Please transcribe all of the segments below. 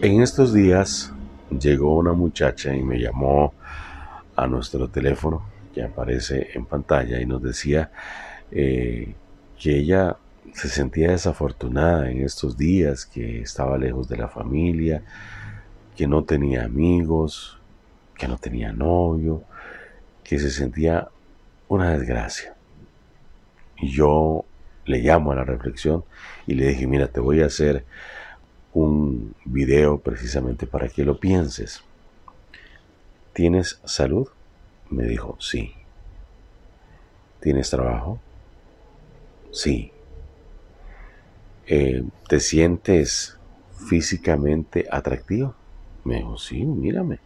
En estos días llegó una muchacha y me llamó a nuestro teléfono que aparece en pantalla y nos decía eh, que ella se sentía desafortunada en estos días, que estaba lejos de la familia, que no tenía amigos, que no tenía novio, que se sentía una desgracia. Y yo le llamo a la reflexión y le dije, mira, te voy a hacer un video precisamente para que lo pienses. ¿Tienes salud? Me dijo, sí. ¿Tienes trabajo? Sí. Eh, ¿Te sientes físicamente atractivo? Me dijo, sí, mírame.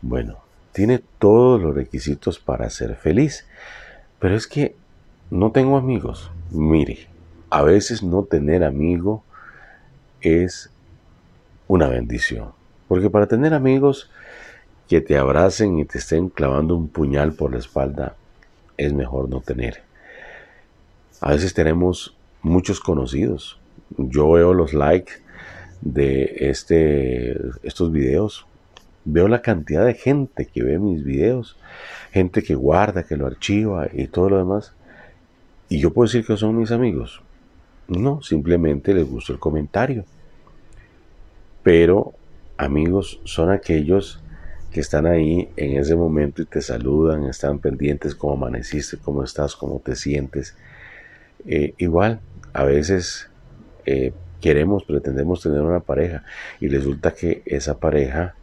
Bueno, tiene todos los requisitos para ser feliz. Pero es que no tengo amigos. Mire, a veces no tener amigo es una bendición. Porque para tener amigos que te abracen y te estén clavando un puñal por la espalda, es mejor no tener. A veces tenemos muchos conocidos. Yo veo los likes de este, estos videos. Veo la cantidad de gente que ve mis videos. Gente que guarda, que lo archiva y todo lo demás. Y yo puedo decir que son mis amigos. No, simplemente les gustó el comentario. Pero amigos son aquellos que están ahí en ese momento y te saludan, están pendientes cómo amaneciste, cómo estás, cómo te sientes. Eh, igual, a veces eh, queremos, pretendemos tener una pareja y resulta que esa pareja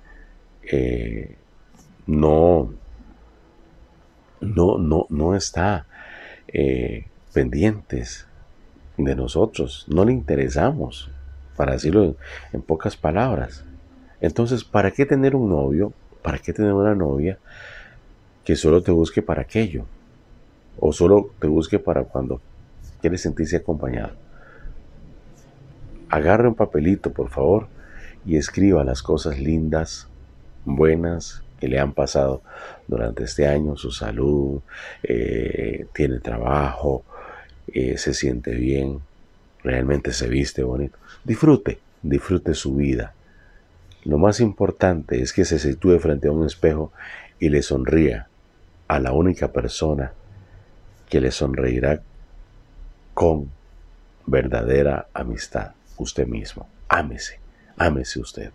eh, no, no, no, no está pendientes de nosotros, no le interesamos para decirlo en, pocas palabras. Entonces, ¿para qué tener un novio? ¿Para qué tener una novia que solo te busque para aquello? O solo te busque para cuando quieres sentirse acompañado. Agarre un papelito, por favor, y escriba las cosas lindas, buenas que le han pasado durante este año, su salud, eh, tiene trabajo, eh, se siente bien, realmente se viste bonito. Disfrute, disfrute su vida. Lo más importante es que se sitúe frente a un espejo y le sonría a la única persona que le sonreirá con verdadera amistad, usted mismo. Ámese, ámese usted.